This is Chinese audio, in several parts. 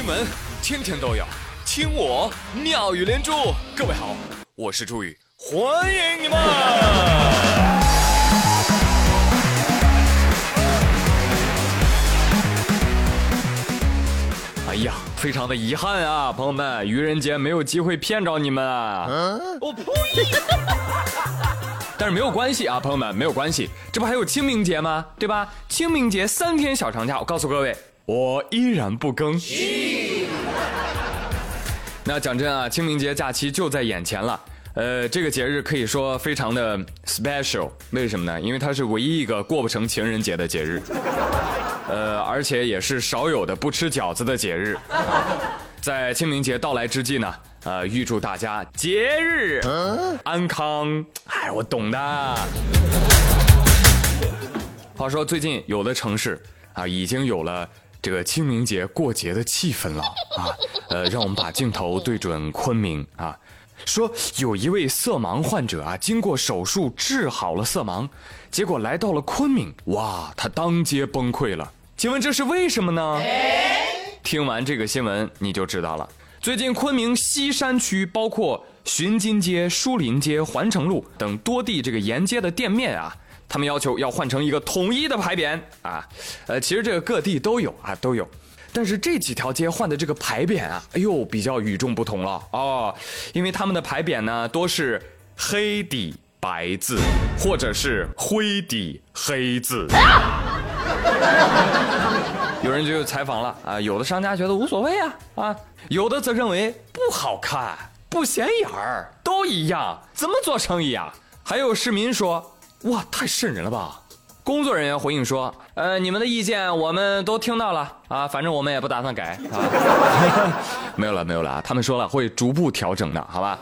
新闻天天都有，听我妙语连珠。各位好，我是朱宇，欢迎你们。哎呀，非常的遗憾啊，朋友们，愚人节没有机会骗着你们啊。我呸！但是没有关系啊，朋友们，没有关系，这不还有清明节吗？对吧？清明节三天小长假，我告诉各位。我依然不更。那讲真啊，清明节假期就在眼前了。呃，这个节日可以说非常的 special，为什么呢？因为它是唯一一个过不成情人节的节日。呃，而且也是少有的不吃饺子的节日。在清明节到来之际呢，呃，预祝大家节日安康。哎，我懂的。话说最近有的城市啊，已经有了。这个清明节过节的气氛了啊，呃，让我们把镜头对准昆明啊，说有一位色盲患者啊，经过手术治好了色盲，结果来到了昆明，哇，他当街崩溃了。请问这是为什么呢？听完这个新闻你就知道了。最近昆明西山区，包括巡金街、书林街、环城路等多地这个沿街的店面啊。他们要求要换成一个统一的牌匾啊，呃，其实这个各地都有啊，都有，但是这几条街换的这个牌匾啊，哎呦，比较与众不同了哦，因为他们的牌匾呢多是黑底白字，或者是灰底黑字。有人就采访了啊，有的商家觉得无所谓啊啊，有的则认为不好看、不显眼儿，都一样，怎么做生意啊？还有市民说。哇，太瘆人了吧！工作人员回应说：“呃，你们的意见我们都听到了啊，反正我们也不打算改啊。”没有了，没有了啊！他们说了会逐步调整的，好吧？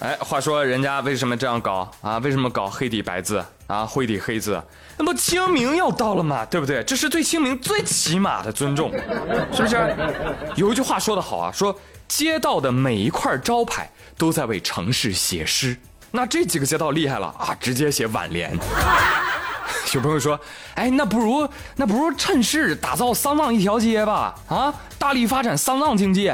哎，话说人家为什么这样搞啊？为什么搞黑底白字啊？灰底黑字？那不清明要到了嘛，对不对？这是对清明最起码的尊重，是不是？有一句话说得好啊，说街道的每一块招牌都在为城市写诗。那这几个街道厉害了啊！直接写挽联。有朋友说：“哎，那不如那不如趁势打造丧葬一条街吧？啊，大力发展丧葬经济。”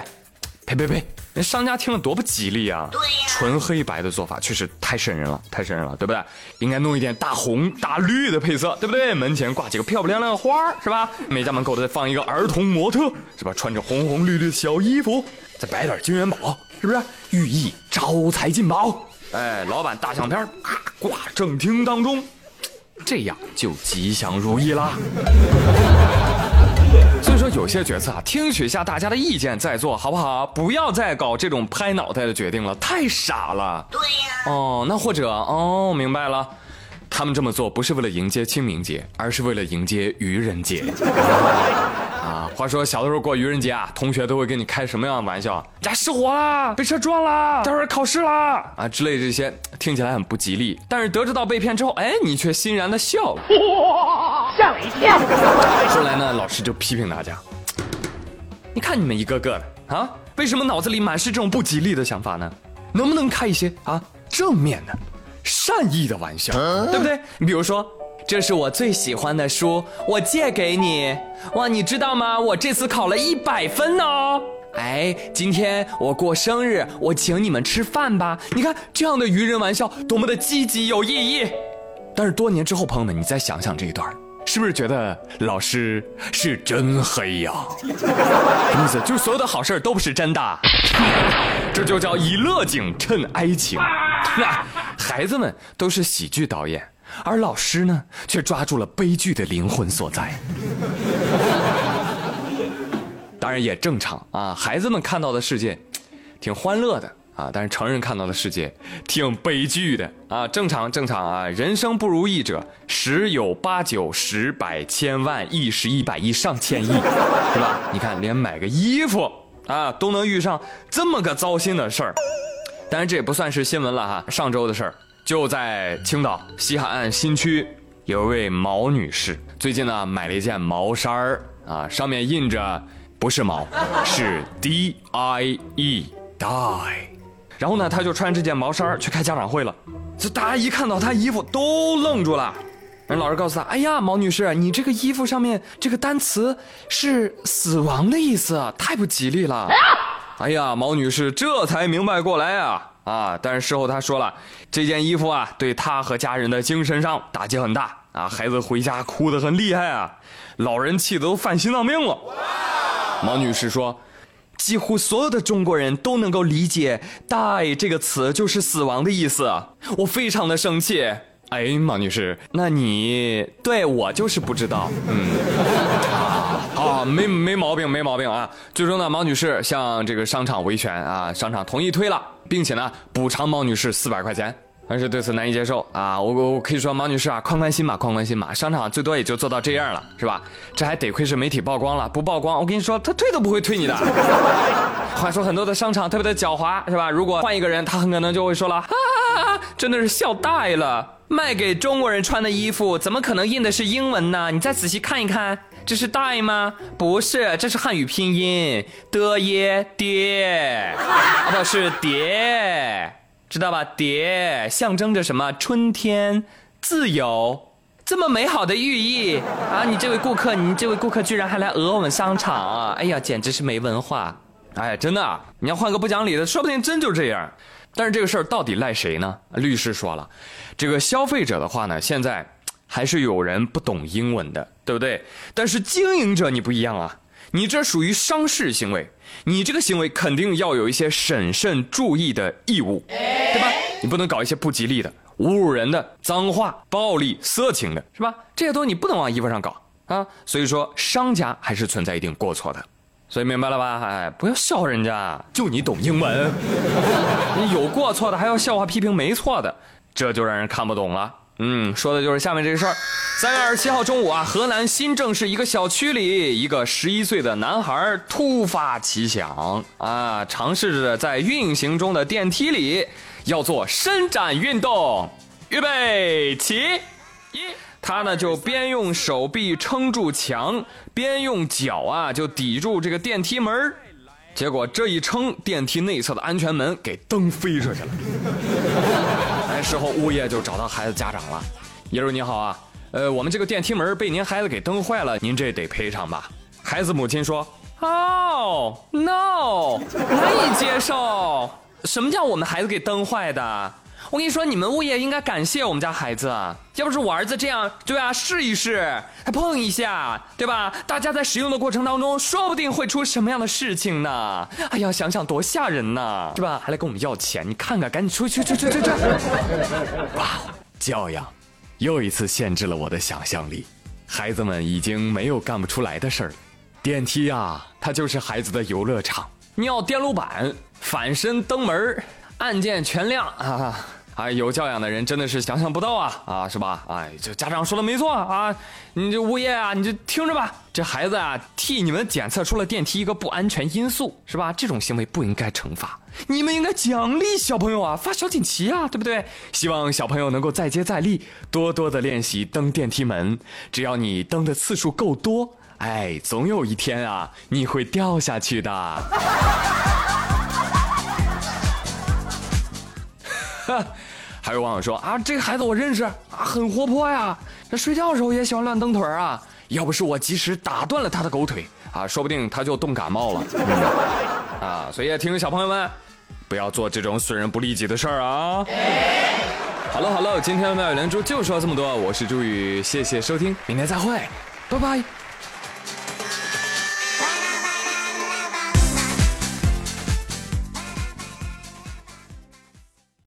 呸呸呸！那商家听了多不吉利啊！对呀，纯黑白的做法确实太瘆人了，太瘆人了，对不对？应该弄一点大红大绿的配色，对不对？门前挂几个漂漂亮亮的花是吧？每家门口再放一个儿童模特，是吧？穿着红红绿绿的小衣服，再摆点金元宝，是不是？寓意招财进宝。哎，老板大相片挂正厅当中，这样就吉祥如意啦。所以说，有些决策啊，听取一下大家的意见再做好不好？不要再搞这种拍脑袋的决定了，太傻了。对呀。哦，那或者哦，明白了，他们这么做不是为了迎接清明节，而是为了迎接愚人节。啊，话说小的时候过愚人节啊，同学都会跟你开什么样的玩笑？家失火啦，被车撞啦，待会儿考试啦啊之类这些，听起来很不吉利。但是得知到被骗之后，哎，你却欣然的笑了，吓我一跳。后来呢，老师就批评大家，你看你们一个个的啊，为什么脑子里满是这种不吉利的想法呢？能不能开一些啊正面的、善意的玩笑，对不对？你比如说。这是我最喜欢的书，我借给你。哇，你知道吗？我这次考了一百分哦。哎，今天我过生日，我请你们吃饭吧。你看这样的愚人玩笑，多么的积极有意义。但是多年之后，朋友们，你再想想这一段，是不是觉得老师是真黑呀？什 么意思？就所有的好事都不是真的。这就叫以乐景衬哀情。那 孩子们都是喜剧导演。而老师呢，却抓住了悲剧的灵魂所在。当然也正常啊，孩子们看到的世界挺欢乐的啊，但是成人看到的世界挺悲剧的啊，正常正常啊。人生不如意者十有八九，十百千万亿十亿百亿上千亿，是吧？你看，连买个衣服啊都能遇上这么个糟心的事儿。当然这也不算是新闻了哈，上周的事儿。就在青岛西海岸新区，有一位毛女士，最近呢买了一件毛衫儿啊，上面印着不是毛，是 D I E die。然后呢，她就穿这件毛衫儿去开家长会了。这大家一看到她衣服都愣住了，人老师告诉她：“哎呀，毛女士，你这个衣服上面这个单词是死亡的意思，太不吉利了。”哎呀，毛女士这才明白过来啊啊！但是事后他说了，这件衣服啊，对他和家人的精神上打击很大啊，孩子回家哭得很厉害啊，老人气得都犯心脏病了。毛女士说。几乎所有的中国人都能够理解 “die” 这个词就是死亡的意思，我非常的生气。哎，毛女士，那你对我就是不知道，嗯，啊，没没毛病，没毛病啊。最终呢，毛女士向这个商场维权啊，商场同意退了，并且呢，补偿毛女士四百块钱。但是对此难以接受啊！我我可以说，毛女士啊，宽宽心吧，宽宽心吧。商场最多也就做到这样了，是吧？这还得亏是媒体曝光了，不曝光，我跟你说，他退都不会退你的。话说很多的商场特别的狡猾，是吧？如果换一个人，他很可能就会说了，哈哈哈，真的是笑大了！卖给中国人穿的衣服，怎么可能印的是英文呢？你再仔细看一看，这是 die 吗？不是，这是汉语拼音的耶爹，啊，不是蝶。知道吧？蝶象征着什么？春天、自由，这么美好的寓意啊！你这位顾客，你这位顾客居然还来讹我们商场啊！哎呀，简直是没文化！哎，真的，你要换个不讲理的，说不定真就这样。但是这个事儿到底赖谁呢？律师说了，这个消费者的话呢，现在还是有人不懂英文的，对不对？但是经营者你不一样啊。你这属于商事行为，你这个行为肯定要有一些审慎注意的义务，对吧？你不能搞一些不吉利的、侮辱人的、脏话、暴力、色情的，是吧？这些东西你不能往衣服上搞啊。所以说，商家还是存在一定过错的。所以明白了吧？哎，不要笑人家，就你懂英文，你有过错的还要笑话批评没错的，这就让人看不懂了。嗯，说的就是下面这个事儿。三月二十七号中午啊，河南新郑市一个小区里，一个十一岁的男孩突发奇想啊，尝试着在运行中的电梯里要做伸展运动。预备起，一，他呢就边用手臂撑住墙，边用脚啊就抵住这个电梯门结果这一撑，电梯内侧的安全门给蹬飞出去了。事后，物业就找到孩子家长了。业主你好啊，呃，我们这个电梯门被您孩子给蹬坏了，您这得赔偿吧？孩子母亲说：“哦，no，难以接受。什么叫我们孩子给蹬坏的？”我跟你说，你们物业应该感谢我们家孩子，要不是我儿子这样，对吧？试一试，还碰一下，对吧？大家在使用的过程当中，说不定会出什么样的事情呢？哎呀，想想多吓人呐，是吧？还来跟我们要钱，你看看，赶紧出去，去，去，去，去！哇，教养，又一次限制了我的想象力。孩子们已经没有干不出来的事儿了。电梯啊，它就是孩子的游乐场。尿电路板，反身登门，按键全亮啊！哎，有教养的人真的是想象不到啊啊，是吧？哎，这家长说的没错啊，你这物业啊，你就听着吧。这孩子啊，替你们检测出了电梯一个不安全因素，是吧？这种行为不应该惩罚，你们应该奖励小朋友啊，发小锦旗啊，对不对？希望小朋友能够再接再厉，多多的练习蹬电梯门。只要你蹬的次数够多，哎，总有一天啊，你会掉下去的。还有网友说啊，这个孩子我认识啊，很活泼呀，那睡觉的时候也喜欢乱蹬腿啊。要不是我及时打断了他的狗腿啊，说不定他就冻感冒了。啊，所以也提醒小朋友们，不要做这种损人不利己的事儿啊。好了好了，今天的妙语连珠就说这么多，我是朱宇，谢谢收听，明天再会，拜拜。